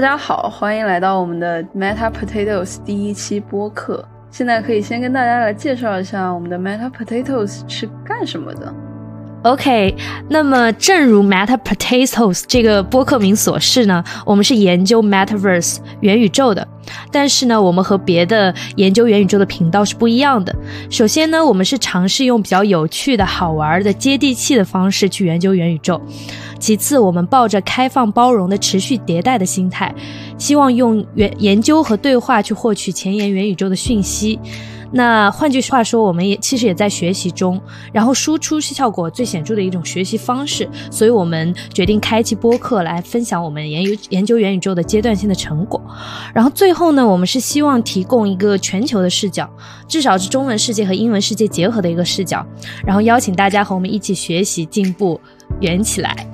大家好，欢迎来到我们的 Meta Potatoes 第一期播客。现在可以先跟大家来介绍一下我们的 Meta Potatoes 是干什么的。OK，那么正如 Meta Potatoes 这个播客名所示呢，我们是研究 Metaverse 元宇宙的。但是呢，我们和别的研究元宇宙的频道是不一样的。首先呢，我们是尝试用比较有趣的好玩的、接地气的方式去研究元宇宙。其次，我们抱着开放包容的、持续迭代的心态，希望用研研究和对话去获取前沿元宇宙的讯息。那换句话说，我们也其实也在学习中，然后输出是效果最显著的一种学习方式，所以我们决定开启播客来分享我们研究研究元宇宙的阶段性的成果。然后最后呢，我们是希望提供一个全球的视角，至少是中文世界和英文世界结合的一个视角，然后邀请大家和我们一起学习进步，圆起来。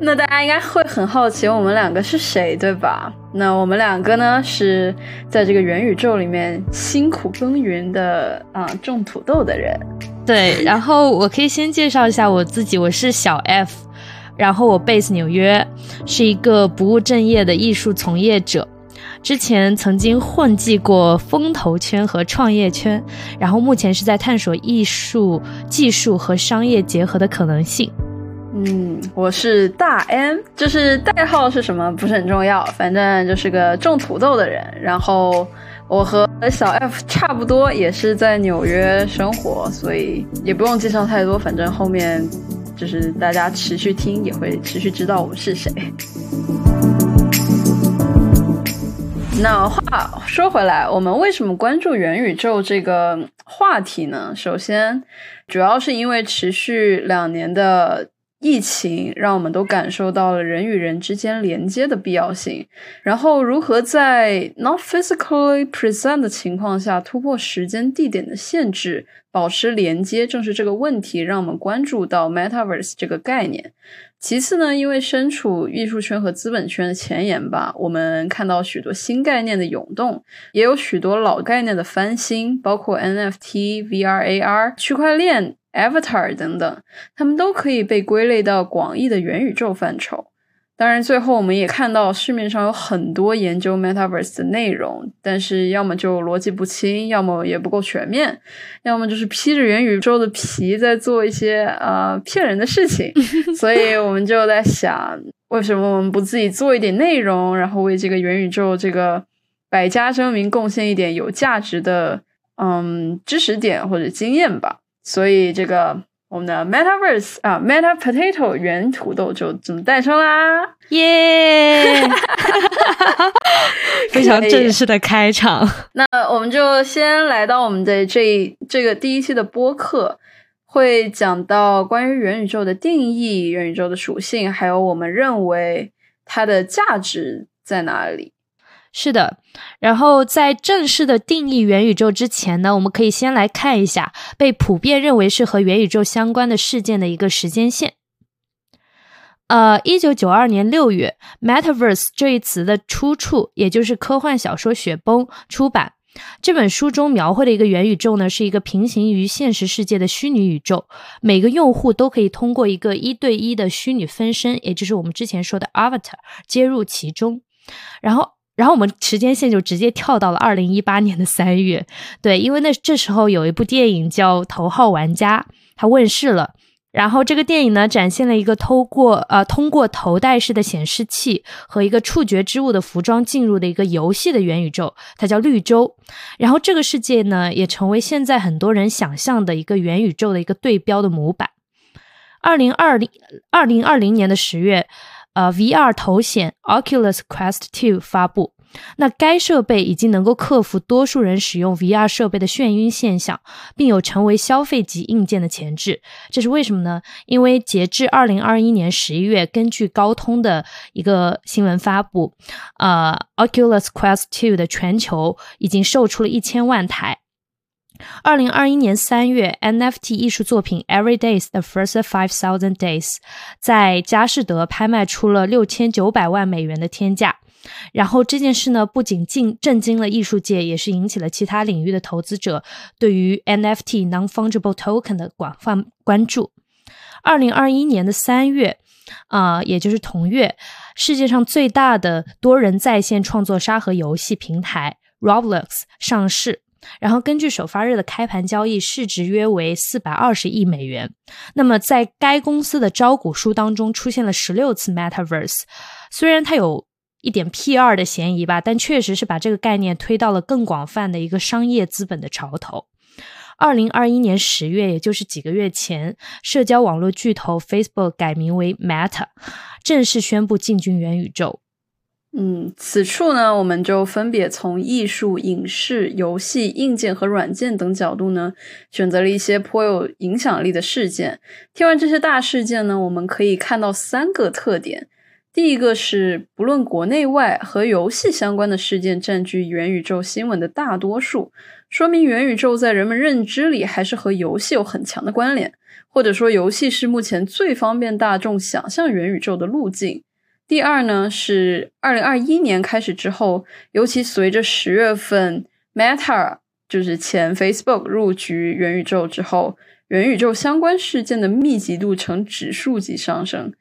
那大家应该会很好奇我们两个是谁，对吧？那我们两个呢，是在这个元宇宙里面辛苦耕耘的啊，种土豆的人。对，然后我可以先介绍一下我自己，我是小 F，然后我 base 纽约，是一个不务正业的艺术从业者，之前曾经混迹过风投圈和创业圈，然后目前是在探索艺术、技术和商业结合的可能性。嗯，我是大 M，就是代号是什么不是很重要，反正就是个种土豆的人。然后我和小 F 差不多，也是在纽约生活，所以也不用介绍太多。反正后面就是大家持续听，也会持续知道我们是谁。那话说回来，我们为什么关注元宇宙这个话题呢？首先，主要是因为持续两年的。疫情让我们都感受到了人与人之间连接的必要性，然后如何在 not physically present 的情况下突破时间地点的限制，保持连接，正是这个问题让我们关注到 metaverse 这个概念。其次呢，因为身处艺术圈和资本圈的前沿吧，我们看到许多新概念的涌动，也有许多老概念的翻新，包括 NFT、VR、AR、区块链。Avatar 等等，他们都可以被归类到广义的元宇宙范畴。当然，最后我们也看到市面上有很多研究 Metaverse 的内容，但是要么就逻辑不清，要么也不够全面，要么就是披着元宇宙的皮在做一些呃骗人的事情。所以我们就在想，为什么我们不自己做一点内容，然后为这个元宇宙这个百家争鸣贡献一点有价值的嗯知识点或者经验吧？所以，这个我们的 Metaverse 啊，Meta Potato 原土豆就这么诞生啦！耶，非常正式的开场。那我们就先来到我们的这这个第一期的播客，会讲到关于元宇宙的定义、元宇宙的属性，还有我们认为它的价值在哪里。是的，然后在正式的定义元宇宙之前呢，我们可以先来看一下被普遍认为是和元宇宙相关的事件的一个时间线。呃，一九九二年六月，“metaverse” 这一词的出处，也就是科幻小说《雪崩》出版这本书中描绘的一个元宇宙呢，是一个平行于现实世界的虚拟宇宙，每个用户都可以通过一个一对一的虚拟分身，也就是我们之前说的 avatar，接入其中，然后。然后我们时间线就直接跳到了二零一八年的三月，对，因为那这时候有一部电影叫《头号玩家》，它问世了。然后这个电影呢，展现了一个通过呃通过头戴式的显示器和一个触觉之物的服装进入的一个游戏的元宇宙，它叫绿洲。然后这个世界呢，也成为现在很多人想象的一个元宇宙的一个对标的模板。二零二零二零二零年的十月。呃，VR 头显 Oculus Quest Two 发布，那该设备已经能够克服多数人使用 VR 设备的眩晕现象，并有成为消费级硬件的潜质。这是为什么呢？因为截至二零二一年十一月，根据高通的一个新闻发布，呃，Oculus Quest 2的全球已经售出了一千万台。二零二一年三月，NFT 艺术作品《Every Days the First Five Thousand Days》在佳士得拍卖出了六千九百万美元的天价。然后这件事呢，不仅惊震惊了艺术界，也是引起了其他领域的投资者对于 NFT non-fungible token 的广泛关注。二零二一年的三月，啊，也就是同月。世界上最大的多人在线创作沙盒游戏平台 Roblox 上市。然后根据首发日的开盘交易，市值约为四百二十亿美元。那么在该公司的招股书当中出现了十六次 Metaverse，虽然它有一点 P2 的嫌疑吧，但确实是把这个概念推到了更广泛的一个商业资本的潮头。二零二一年十月，也就是几个月前，社交网络巨头 Facebook 改名为 Meta，正式宣布进军元宇宙。嗯，此处呢，我们就分别从艺术、影视、游戏、硬件和软件等角度呢，选择了一些颇有影响力的事件。听完这些大事件呢，我们可以看到三个特点：第一个是，不论国内外，和游戏相关的事件占据元宇宙新闻的大多数，说明元宇宙在人们认知里还是和游戏有很强的关联，或者说，游戏是目前最方便大众想象元宇宙的路径。第二呢，是二零二一年开始之后，尤其随着十月份 Meta 就是前 Facebook 入局元宇宙之后，元宇宙相关事件的密集度呈指数级上升，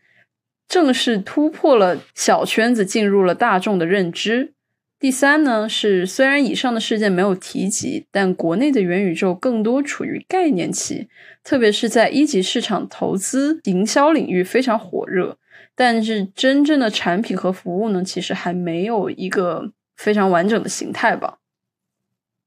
正式突破了小圈子，进入了大众的认知。第三呢，是虽然以上的事件没有提及，但国内的元宇宙更多处于概念期，特别是在一级市场投资营销领域非常火热。但是真正的产品和服务呢，其实还没有一个非常完整的形态吧。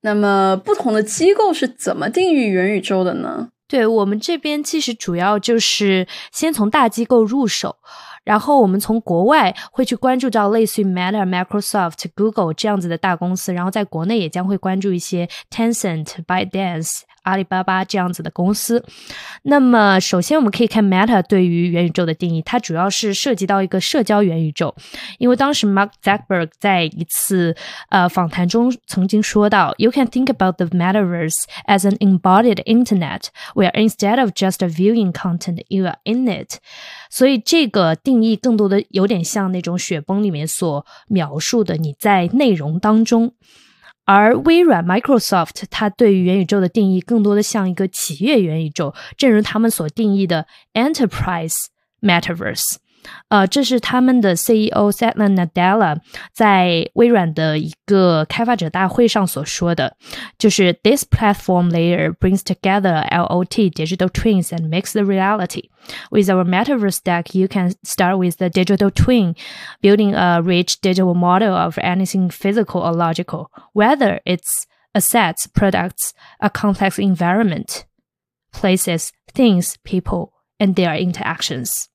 那么，不同的机构是怎么定义元宇宙的呢？对我们这边其实主要就是先从大机构入手，然后我们从国外会去关注到类似于 Meta、Microsoft、Google 这样子的大公司，然后在国内也将会关注一些 Tencent、ByteDance。阿里巴巴这样子的公司，那么首先我们可以看 Meta 对于元宇宙的定义，它主要是涉及到一个社交元宇宙。因为当时 Mark Zuckerberg 在一次呃访谈中曾经说到，You can think about the metaverse as an embodied internet, where instead of just viewing content, you are in it。所以这个定义更多的有点像那种雪崩里面所描述的，你在内容当中。而微软 Microsoft 它对于元宇宙的定义更多的像一个企业元宇宙，正如他们所定义的 Enterprise Metaverse。呃，这是他们的 CEO Satya Nadella 在微软的一个开发者大会上所说的，就是 This platform layer brings together LOT digital twins and makes the reality. With our metaverse stack, you can start with the digital twin, building a rich digital model of anything physical or logical, whether it's assets, products, a complex environment, places, things, people, and their interactions.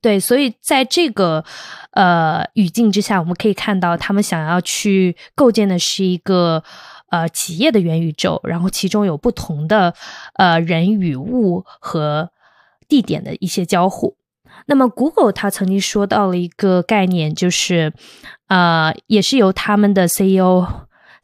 对，所以在这个呃语境之下，我们可以看到他们想要去构建的是一个呃企业的元宇宙，然后其中有不同的呃人与物和地点的一些交互。那么，Google 它曾经说到了一个概念，就是呃，也是由他们的 CEO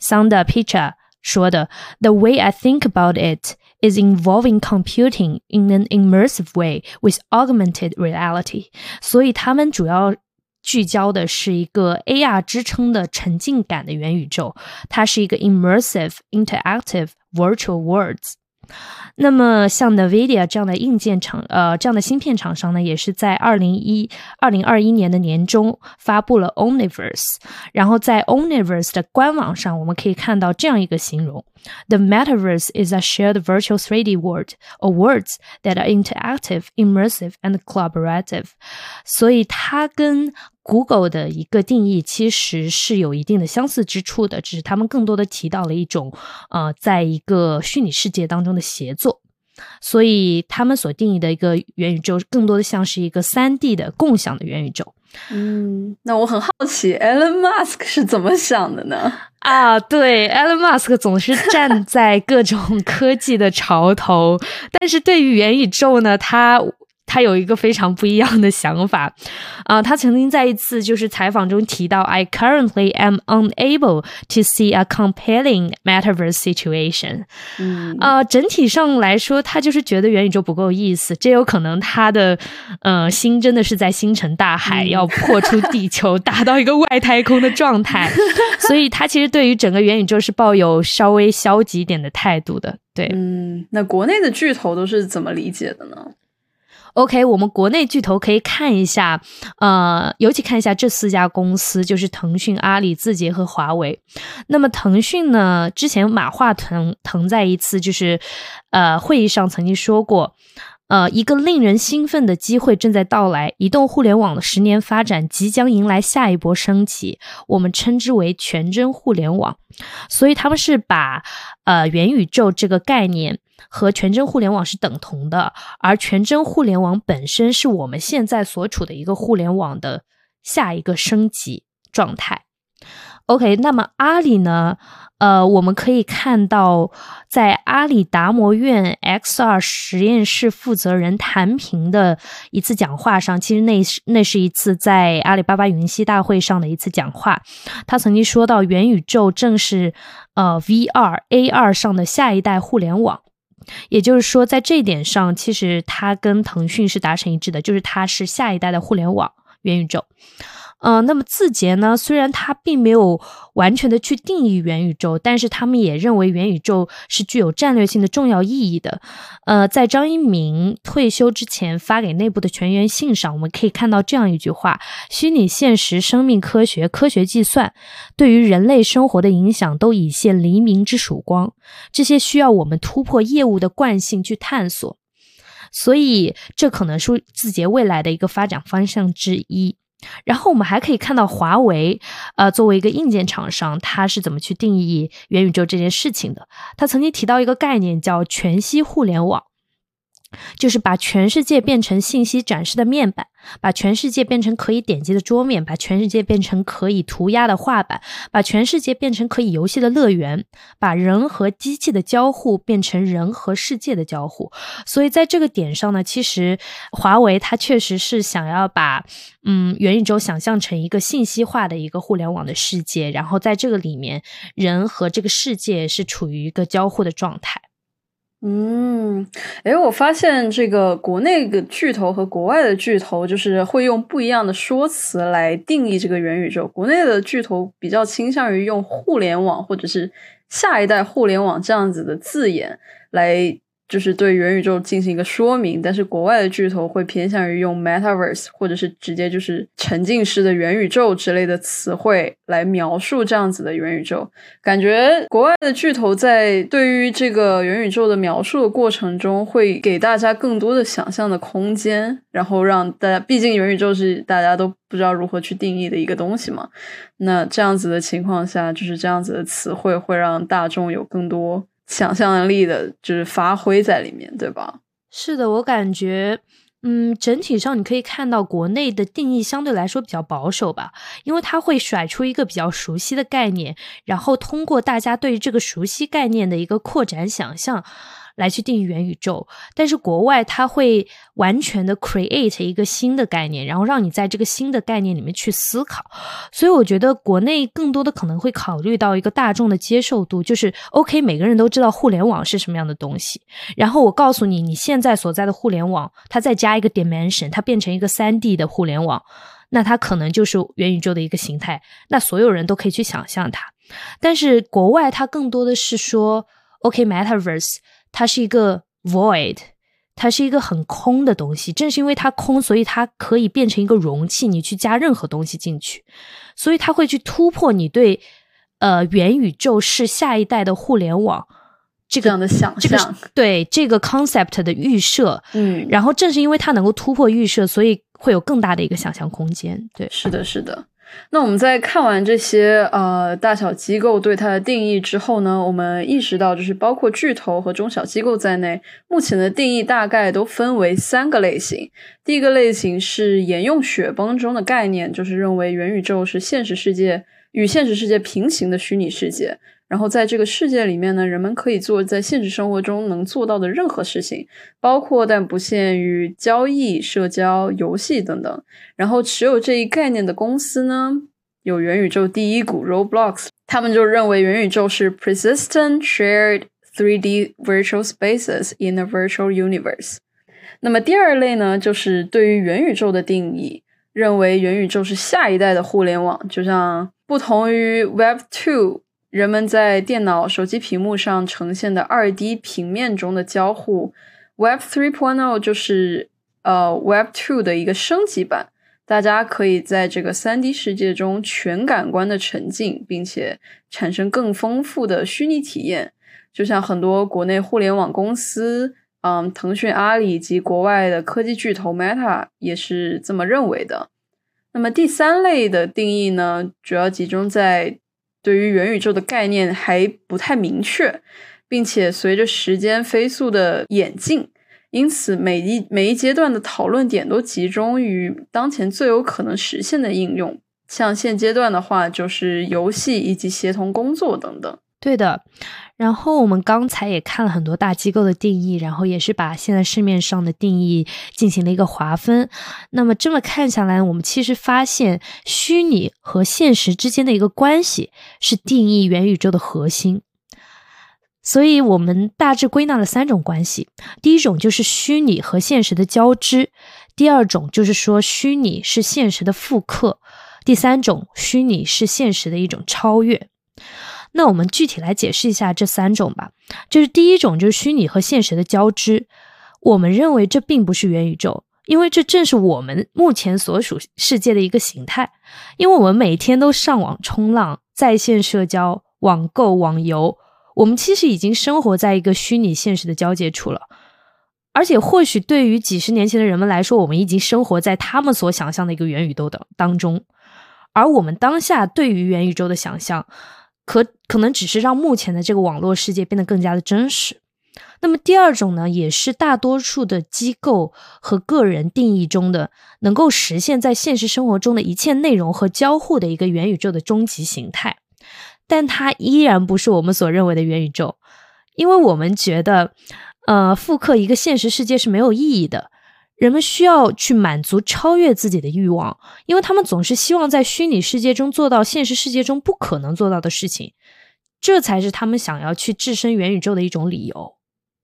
Sundar Pichai 说的：“The way I think about it。” is involving computing in an immersive way with augmented reality，所以他们主要聚焦的是一个 AR 支撑的沉浸感的元宇宙，它是一个 immersive interactive virtual worlds。 那么，像 Nvidia 这样的硬件厂，呃，这样的芯片厂商呢，也是在二零一二零二一年的年中发布了 Omniverse。然后在 Omniverse 的官网上，我们可以看到这样一个形容：The metaverse is a shared virtual 3D world or worlds that are interactive, immersive, and collaborative。所以它跟 Google 的一个定义其实是有一定的相似之处的，只是他们更多的提到了一种呃，在一个虚拟世界当中的协作，所以他们所定义的一个元宇宙，更多的像是一个三 D 的共享的元宇宙。嗯，那我很好奇，Elon Musk 是怎么想的呢？啊，对，Elon Musk 总是站在各种 科技的潮头，但是对于元宇宙呢，他。他有一个非常不一样的想法，啊，他曾经在一次就是采访中提到，I currently am unable to see a compelling metaverse situation。嗯，啊，整体上来说，他就是觉得元宇宙不够意思，这有可能他的呃心真的是在星辰大海，要破出地球，达到一个外太空的状态，所以他其实对于整个元宇宙是抱有稍微消极一点的态度的。对，嗯，那国内的巨头都是怎么理解的呢？OK，我们国内巨头可以看一下，呃，尤其看一下这四家公司，就是腾讯、阿里、字节和华为。那么腾讯呢，之前马化腾腾在一次就是呃会议上曾经说过。呃，一个令人兴奋的机会正在到来，移动互联网的十年发展即将迎来下一波升级，我们称之为全真互联网。所以他们是把呃元宇宙这个概念和全真互联网是等同的，而全真互联网本身是我们现在所处的一个互联网的下一个升级状态。OK，那么阿里呢？呃，我们可以看到，在阿里达摩院 XR 实验室负责人谭平的一次讲话上，其实那是那是一次在阿里巴巴云栖大会上的一次讲话。他曾经说到，元宇宙正是呃 VR AR 上的下一代互联网。也就是说，在这一点上，其实他跟腾讯是达成一致的，就是它是下一代的互联网元宇宙。嗯，那么字节呢？虽然它并没有完全的去定义元宇宙，但是他们也认为元宇宙是具有战略性的重要意义的。呃，在张一鸣退休之前发给内部的全员信上，我们可以看到这样一句话：虚拟现实、生命科学、科学计算，对于人类生活的影响都已现黎明之曙光。这些需要我们突破业务的惯性去探索，所以这可能是字节未来的一个发展方向之一。然后我们还可以看到华为，呃，作为一个硬件厂商，它是怎么去定义元宇宙这件事情的？它曾经提到一个概念叫全息互联网。就是把全世界变成信息展示的面板，把全世界变成可以点击的桌面，把全世界变成可以涂鸦的画板，把全世界变成可以游戏的乐园，把人和机器的交互变成人和世界的交互。所以在这个点上呢，其实华为它确实是想要把嗯元宇宙想象成一个信息化的一个互联网的世界，然后在这个里面，人和这个世界是处于一个交互的状态。嗯，诶，我发现这个国内的巨头和国外的巨头，就是会用不一样的说辞来定义这个元宇宙。国内的巨头比较倾向于用“互联网”或者是“下一代互联网”这样子的字眼来。就是对元宇宙进行一个说明，但是国外的巨头会偏向于用 metaverse 或者是直接就是沉浸式的元宇宙之类的词汇来描述这样子的元宇宙。感觉国外的巨头在对于这个元宇宙的描述的过程中，会给大家更多的想象的空间，然后让大家，毕竟元宇宙是大家都不知道如何去定义的一个东西嘛。那这样子的情况下，就是这样子的词汇会让大众有更多。想象力的，就是发挥在里面，对吧？是的，我感觉，嗯，整体上你可以看到国内的定义相对来说比较保守吧，因为它会甩出一个比较熟悉的概念，然后通过大家对这个熟悉概念的一个扩展想象。来去定义元宇宙，但是国外它会完全的 create 一个新的概念，然后让你在这个新的概念里面去思考。所以我觉得国内更多的可能会考虑到一个大众的接受度，就是 OK，每个人都知道互联网是什么样的东西。然后我告诉你，你现在所在的互联网，它再加一个 dimension，它变成一个三 D 的互联网，那它可能就是元宇宙的一个形态。那所有人都可以去想象它。但是国外它更多的是说 OK，metaverse。它是一个 void，它是一个很空的东西。正是因为它空，所以它可以变成一个容器，你去加任何东西进去。所以它会去突破你对呃元宇宙是下一代的互联网这个样的想象，对这个 concept 的预设。嗯，然后正是因为它能够突破预设，所以会有更大的一个想象空间。对，是的，是的。那我们在看完这些呃大小机构对它的定义之后呢，我们意识到，就是包括巨头和中小机构在内，目前的定义大概都分为三个类型。第一个类型是沿用雪崩中的概念，就是认为元宇宙是现实世界与现实世界平行的虚拟世界。然后在这个世界里面呢，人们可以做在现实生活中能做到的任何事情，包括但不限于交易、社交、游戏等等。然后持有这一概念的公司呢，有元宇宙第一股 Roblox，他们就认为元宇宙是 persistent shared 3D virtual spaces in a virtual universe。那么第二类呢，就是对于元宇宙的定义，认为元宇宙是下一代的互联网，就像不同于 Web Two。人们在电脑、手机屏幕上呈现的二 D 平面中的交互，Web 3.0就是呃 Web Two 的一个升级版。大家可以在这个三 D 世界中全感官的沉浸，并且产生更丰富的虚拟体验。就像很多国内互联网公司，嗯，腾讯、阿里以及国外的科技巨头 Meta 也是这么认为的。那么第三类的定义呢，主要集中在对于元宇宙的概念还不太明确，并且随着时间飞速的演进。因此，每一每一阶段的讨论点都集中于当前最有可能实现的应用。像现阶段的话，就是游戏以及协同工作等等。对的。然后我们刚才也看了很多大机构的定义，然后也是把现在市面上的定义进行了一个划分。那么这么看下来，我们其实发现虚拟和现实之间的一个关系是定义元宇宙的核心。所以我们大致归纳了三种关系：第一种就是虚拟和现实的交织；第二种就是说虚拟是现实的复刻；第三种，虚拟是现实的一种超越。那我们具体来解释一下这三种吧。就是第一种，就是虚拟和现实的交织。我们认为这并不是元宇宙，因为这正是我们目前所属世界的一个形态。因为我们每天都上网冲浪、在线社交、网购、网游。我们其实已经生活在一个虚拟现实的交界处了，而且或许对于几十年前的人们来说，我们已经生活在他们所想象的一个元宇宙的当中，而我们当下对于元宇宙的想象，可可能只是让目前的这个网络世界变得更加的真实。那么第二种呢，也是大多数的机构和个人定义中的能够实现在现实生活中的一切内容和交互的一个元宇宙的终极形态。但它依然不是我们所认为的元宇宙，因为我们觉得，呃，复刻一个现实世界是没有意义的。人们需要去满足超越自己的欲望，因为他们总是希望在虚拟世界中做到现实世界中不可能做到的事情，这才是他们想要去置身元宇宙的一种理由。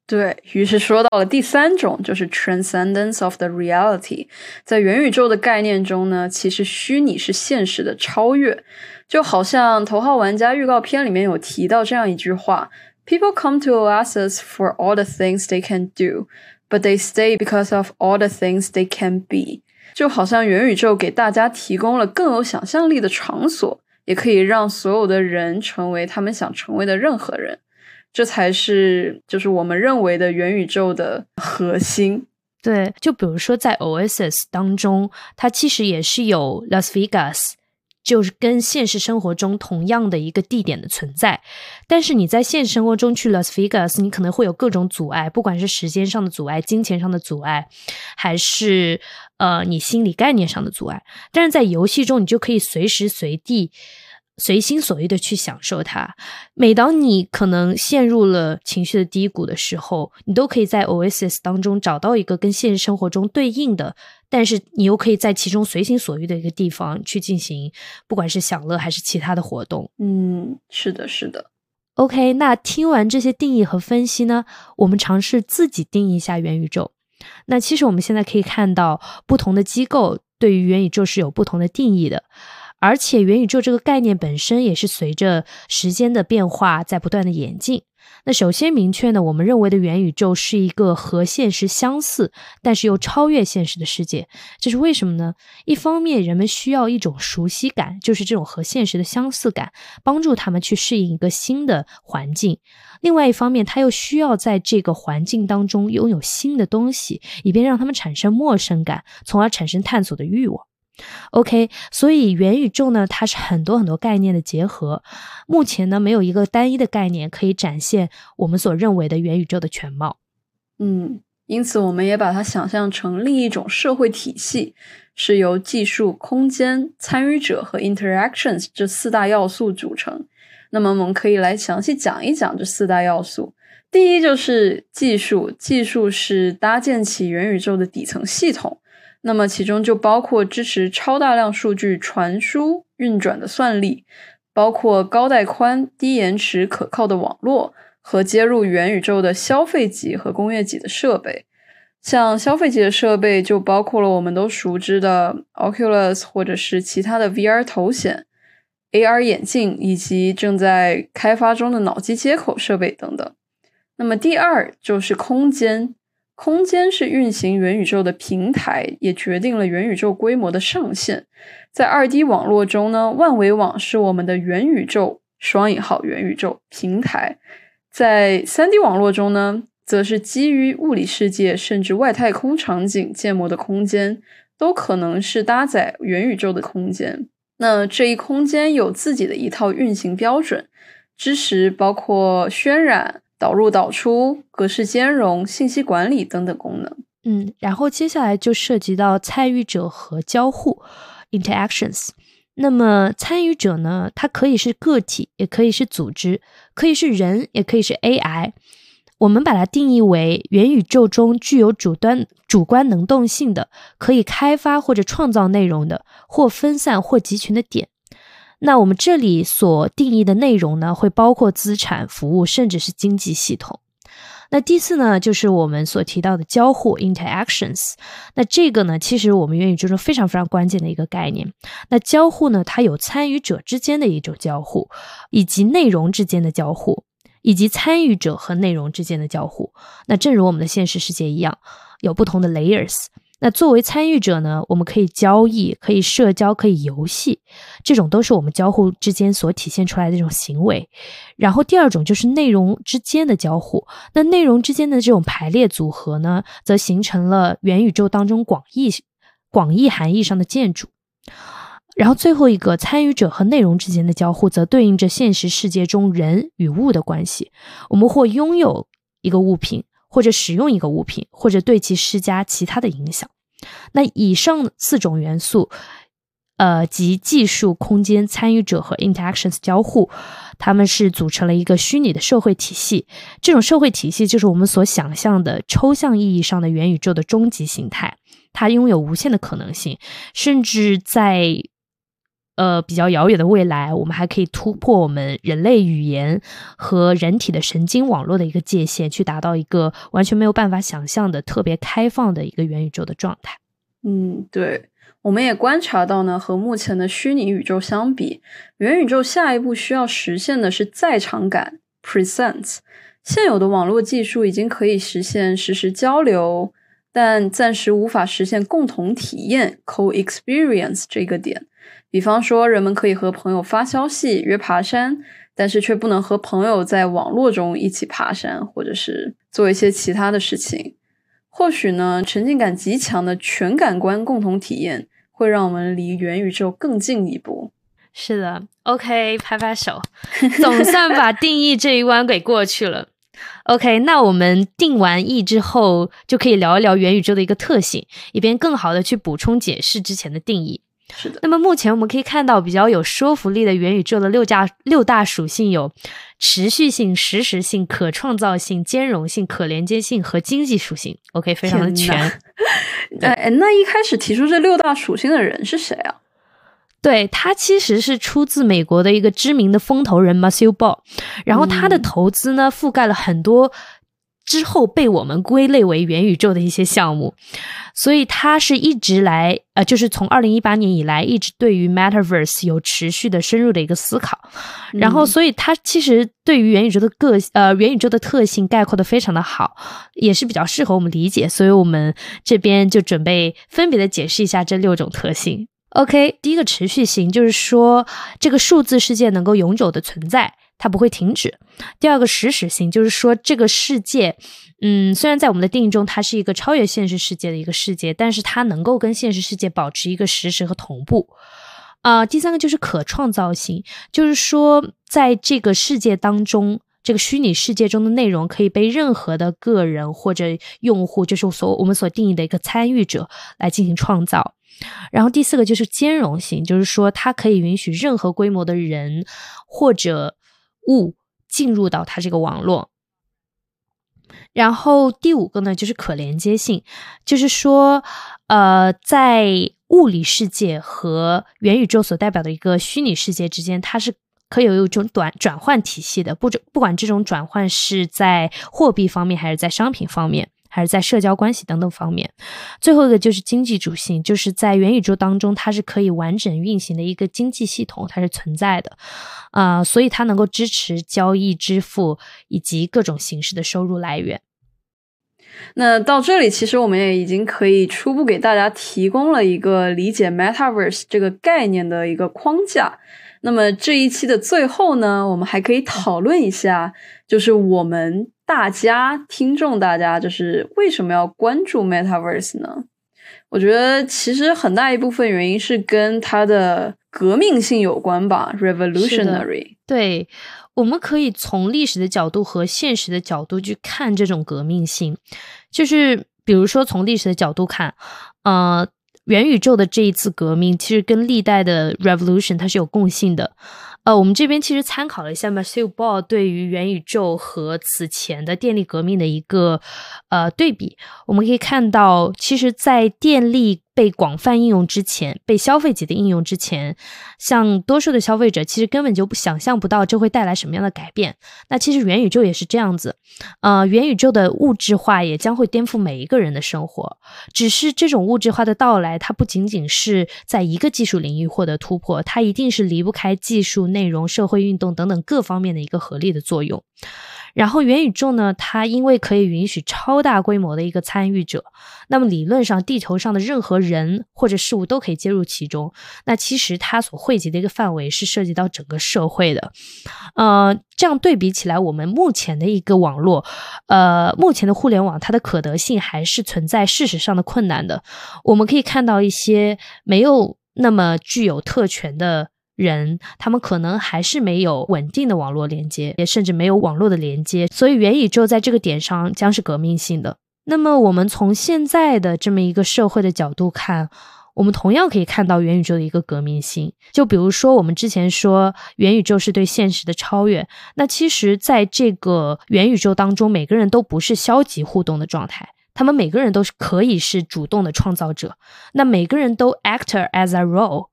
对于是说到了第三种，就是 transcendence of the reality。在元宇宙的概念中呢，其实虚拟是现实的超越。就好像《头号玩家》预告片里面有提到这样一句话：“People come to Oasis for all the things they can do, but they stay because of all the things they can be。”就好像元宇宙给大家提供了更有想象力的场所，也可以让所有的人成为他们想成为的任何人。这才是就是我们认为的元宇宙的核心。对，就比如说在 OSS 当中，它其实也是有 Las Vegas，就是跟现实生活中同样的一个地点的存在。但是你在现实生活中去 Las Vegas，你可能会有各种阻碍，不管是时间上的阻碍、金钱上的阻碍，还是呃你心理概念上的阻碍。但是在游戏中，你就可以随时随地。随心所欲的去享受它。每当你可能陷入了情绪的低谷的时候，你都可以在 Oasis 当中找到一个跟现实生活中对应的，但是你又可以在其中随心所欲的一个地方去进行，不管是享乐还是其他的活动。嗯，是的，是的。OK，那听完这些定义和分析呢，我们尝试自己定义一下元宇宙。那其实我们现在可以看到，不同的机构对于元宇宙是有不同的定义的。而且元宇宙这个概念本身也是随着时间的变化在不断的演进。那首先明确呢，我们认为的元宇宙是一个和现实相似，但是又超越现实的世界。这是为什么呢？一方面，人们需要一种熟悉感，就是这种和现实的相似感，帮助他们去适应一个新的环境；另外一方面，他又需要在这个环境当中拥有新的东西，以便让他们产生陌生感，从而产生探索的欲望。OK，所以元宇宙呢，它是很多很多概念的结合。目前呢，没有一个单一的概念可以展现我们所认为的元宇宙的全貌。嗯，因此我们也把它想象成另一种社会体系，是由技术、空间、参与者和 interactions 这四大要素组成。那么我们可以来详细讲一讲这四大要素。第一就是技术，技术是搭建起元宇宙的底层系统。那么其中就包括支持超大量数据传输运转的算力，包括高带宽、低延迟、可靠的网络和接入元宇宙的消费级和工业级的设备。像消费级的设备就包括了我们都熟知的 Oculus 或者是其他的 VR 头显、AR 眼镜以及正在开发中的脑机接口设备等等。那么第二就是空间。空间是运行元宇宙的平台，也决定了元宇宙规模的上限。在二 D 网络中呢，万维网是我们的元宇宙（双引号元宇宙）平台；在三 D 网络中呢，则是基于物理世界甚至外太空场景建模的空间，都可能是搭载元宇宙的空间。那这一空间有自己的一套运行标准，支持包括渲染。导入、导出、格式兼容、信息管理等等功能。嗯，然后接下来就涉及到参与者和交互 （interactions）。那么参与者呢，它可以是个体，也可以是组织，可以是人，也可以是 AI。我们把它定义为元宇宙中具有主端、主观能动性的，可以开发或者创造内容的，或分散或集群的点。那我们这里所定义的内容呢，会包括资产、服务，甚至是经济系统。那第四呢，就是我们所提到的交互 （interactions）。那这个呢，其实我们元宇宙中非常非常关键的一个概念。那交互呢，它有参与者之间的一种交互，以及内容之间的交互，以及参与者和内容之间的交互。那正如我们的现实世界一样，有不同的 layers。那作为参与者呢，我们可以交易，可以社交，可以游戏，这种都是我们交互之间所体现出来的这种行为。然后第二种就是内容之间的交互，那内容之间的这种排列组合呢，则形成了元宇宙当中广义、广义含义上的建筑。然后最后一个参与者和内容之间的交互，则对应着现实世界中人与物的关系。我们或拥有一个物品。或者使用一个物品，或者对其施加其他的影响。那以上四种元素，呃，即技术、空间、参与者和 interactions 交互，他们是组成了一个虚拟的社会体系。这种社会体系就是我们所想象的抽象意义上的元宇宙的终极形态。它拥有无限的可能性，甚至在。呃，比较遥远的未来，我们还可以突破我们人类语言和人体的神经网络的一个界限，去达到一个完全没有办法想象的特别开放的一个元宇宙的状态。嗯，对，我们也观察到呢，和目前的虚拟宇宙相比，元宇宙下一步需要实现的是在场感 （presence）。现有的网络技术已经可以实现实时交流，但暂时无法实现共同体验 （co-experience） 这个点。比方说，人们可以和朋友发消息约爬山，但是却不能和朋友在网络中一起爬山，或者是做一些其他的事情。或许呢，沉浸感极强的全感官共同体验，会让我们离元宇宙更近一步。是的，OK，拍拍手，总算把 定义这一关给过去了。OK，那我们定完义之后，就可以聊一聊元宇宙的一个特性，以便更好的去补充解释之前的定义。是的，那么目前我们可以看到比较有说服力的元宇宙的六大六大属性有持续性、实时性、可创造性、兼容性、可连接性和经济属性。OK，非常的全。哎，那一开始提出这六大属性的人是谁啊？对他其实是出自美国的一个知名的风投人 Matthew Ball，然后他的投资呢覆盖了很多。之后被我们归类为元宇宙的一些项目，所以它是一直来，呃，就是从二零一八年以来，一直对于 Metaverse 有持续的深入的一个思考。然后，所以他其实对于元宇宙的个呃元宇宙的特性概括的非常的好，也是比较适合我们理解。所以我们这边就准备分别的解释一下这六种特性。OK，第一个持续性就是说这个数字世界能够永久的存在。它不会停止。第二个实时性，就是说这个世界，嗯，虽然在我们的定义中，它是一个超越现实世界的一个世界，但是它能够跟现实世界保持一个实时和同步。啊，第三个就是可创造性，就是说在这个世界当中，这个虚拟世界中的内容可以被任何的个人或者用户，就是所我们所定义的一个参与者来进行创造。然后第四个就是兼容性，就是说它可以允许任何规模的人或者物进入到它这个网络，然后第五个呢，就是可连接性，就是说，呃，在物理世界和元宇宙所代表的一个虚拟世界之间，它是可以有一种转转换体系的，不不管这种转换是在货币方面还是在商品方面。还是在社交关系等等方面，最后一个就是经济主性，就是在元宇宙当中，它是可以完整运行的一个经济系统，它是存在的，啊，所以它能够支持交易、支付以及各种形式的收入来源。那到这里，其实我们也已经可以初步给大家提供了一个理解 Metaverse 这个概念的一个框架。那么这一期的最后呢，我们还可以讨论一下，就是我们大家听众大家，就是为什么要关注 Metaverse 呢？我觉得其实很大一部分原因是跟它的革命性有关吧，revolutionary。对，我们可以从历史的角度和现实的角度去看这种革命性，就是比如说从历史的角度看，呃。元宇宙的这一次革命，其实跟历代的 revolution 它是有共性的。呃，我们这边其实参考了一下 m a t h e w Ball 对于元宇宙和此前的电力革命的一个呃对比，我们可以看到，其实，在电力被广泛应用之前，被消费级的应用之前，像多数的消费者其实根本就不想象不到这会带来什么样的改变。那其实元宇宙也是这样子，呃，元宇宙的物质化也将会颠覆每一个人的生活。只是这种物质化的到来，它不仅仅是在一个技术领域获得突破，它一定是离不开技术。内容、社会运动等等各方面的一个合力的作用。然后元宇宙呢，它因为可以允许超大规模的一个参与者，那么理论上地球上的任何人或者事物都可以接入其中。那其实它所汇集的一个范围是涉及到整个社会的。呃，这样对比起来，我们目前的一个网络，呃，目前的互联网，它的可得性还是存在事实上的困难的。我们可以看到一些没有那么具有特权的。人，他们可能还是没有稳定的网络连接，也甚至没有网络的连接，所以元宇宙在这个点上将是革命性的。那么，我们从现在的这么一个社会的角度看，我们同样可以看到元宇宙的一个革命性。就比如说，我们之前说元宇宙是对现实的超越，那其实在这个元宇宙当中，每个人都不是消极互动的状态，他们每个人都是可以是主动的创造者。那每个人都 actor as a role。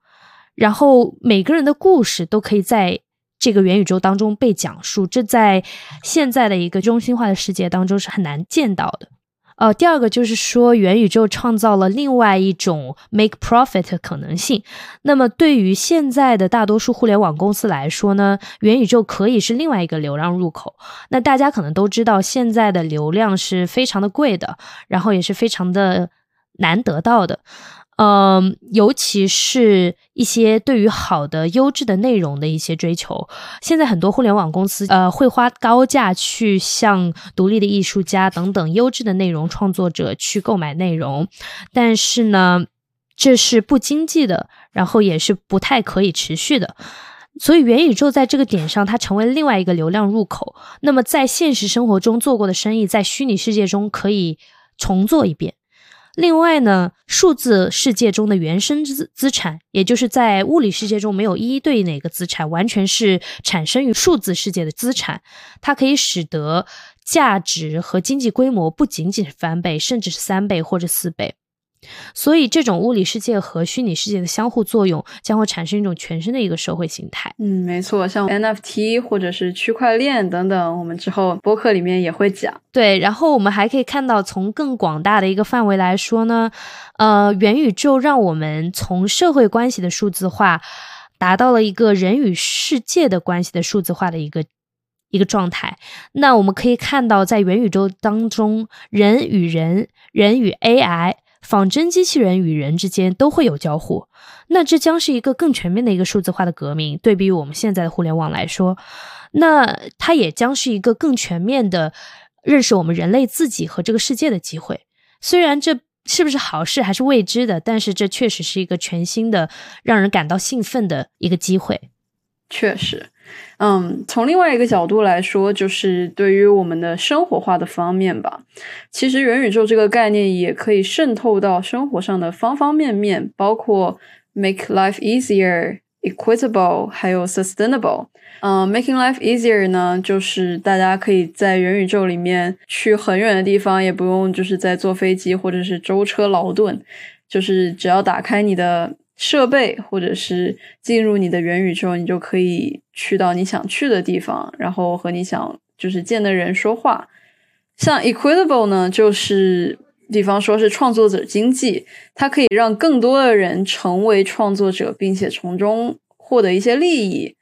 然后每个人的故事都可以在这个元宇宙当中被讲述，这在现在的一个中心化的世界当中是很难见到的。呃，第二个就是说，元宇宙创造了另外一种 make profit 的可能性。那么对于现在的大多数互联网公司来说呢，元宇宙可以是另外一个流量入口。那大家可能都知道，现在的流量是非常的贵的，然后也是非常的难得到的。嗯，尤其是一些对于好的优质的内容的一些追求，现在很多互联网公司呃会花高价去向独立的艺术家等等优质的内容创作者去购买内容，但是呢，这是不经济的，然后也是不太可以持续的，所以元宇宙在这个点上它成为另外一个流量入口。那么在现实生活中做过的生意，在虚拟世界中可以重做一遍。另外呢，数字世界中的原生资资产，也就是在物理世界中没有一一对应哪个资产，完全是产生于数字世界的资产，它可以使得价值和经济规模不仅仅是翻倍，甚至是三倍或者四倍。所以，这种物理世界和虚拟世界的相互作用，将会产生一种全新的一个社会形态。嗯，没错，像 NFT 或者是区块链等等，我们之后播客里面也会讲。对，然后我们还可以看到，从更广大的一个范围来说呢，呃，元宇宙让我们从社会关系的数字化，达到了一个人与世界的关系的数字化的一个一个状态。那我们可以看到，在元宇宙当中，人与人，人与 AI。仿真机器人与人之间都会有交互，那这将是一个更全面的一个数字化的革命。对比于我们现在的互联网来说，那它也将是一个更全面的认识我们人类自己和这个世界的机会。虽然这是不是好事还是未知的，但是这确实是一个全新的、让人感到兴奋的一个机会。确实。嗯，从另外一个角度来说，就是对于我们的生活化的方面吧。其实元宇宙这个概念也可以渗透到生活上的方方面面，包括 make life easier、equitable，还有 sustainable。嗯，making life easier 呢，就是大家可以在元宇宙里面去很远的地方，也不用就是在坐飞机或者是舟车劳顿，就是只要打开你的。设备，或者是进入你的元宇宙，你就可以去到你想去的地方，然后和你想就是见的人说话。像 Equitable 呢，就是比方说是创作者经济，它可以让更多的人成为创作者，并且从中获得一些利益。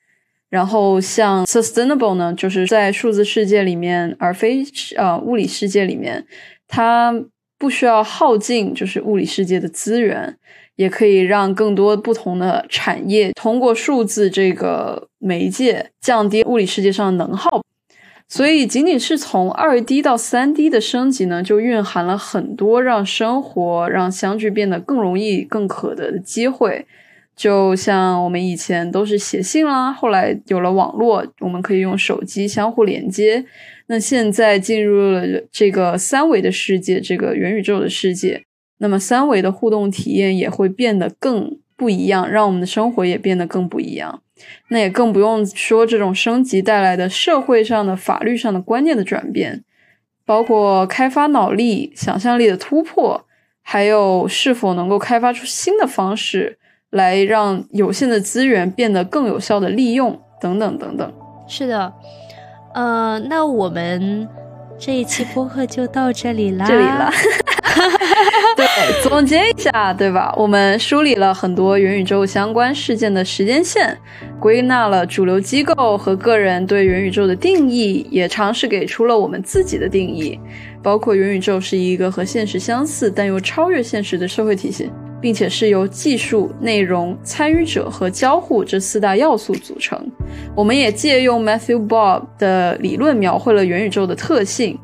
然后像 Sustainable 呢，就是在数字世界里面，而非呃物理世界里面。它不需要耗尽就是物理世界的资源，也可以让更多不同的产业通过数字这个媒介降低物理世界上的能耗。所以，仅仅是从二 D 到三 D 的升级呢，就蕴含了很多让生活、让相聚变得更容易、更可得的机会。就像我们以前都是写信啦，后来有了网络，我们可以用手机相互连接。那现在进入了这个三维的世界，这个元宇宙的世界，那么三维的互动体验也会变得更不一样，让我们的生活也变得更不一样。那也更不用说这种升级带来的社会上的、法律上的观念的转变，包括开发脑力、想象力的突破，还有是否能够开发出新的方式来让有限的资源变得更有效的利用，等等等等。是的，呃，那我们这一期播客就到这里啦。这里了。对，总结一下，对吧？我们梳理了很多元宇宙相关事件的时间线，归纳了主流机构和个人对元宇宙的定义，也尝试给出了我们自己的定义，包括元宇宙是一个和现实相似但又超越现实的社会体系，并且是由技术、内容、参与者和交互这四大要素组成。我们也借用 Matthew Bob 的理论，描绘了元宇宙的特性。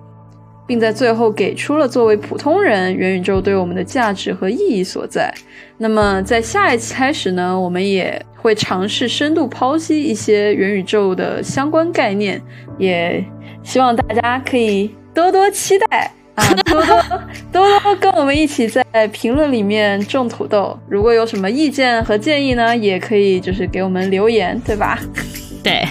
并在最后给出了作为普通人元宇宙对我们的价值和意义所在。那么，在下一期开始呢，我们也会尝试深度剖析一些元宇宙的相关概念，也希望大家可以多多期待啊，多多多多跟我们一起在评论里面种土豆。如果有什么意见和建议呢，也可以就是给我们留言，对吧？对。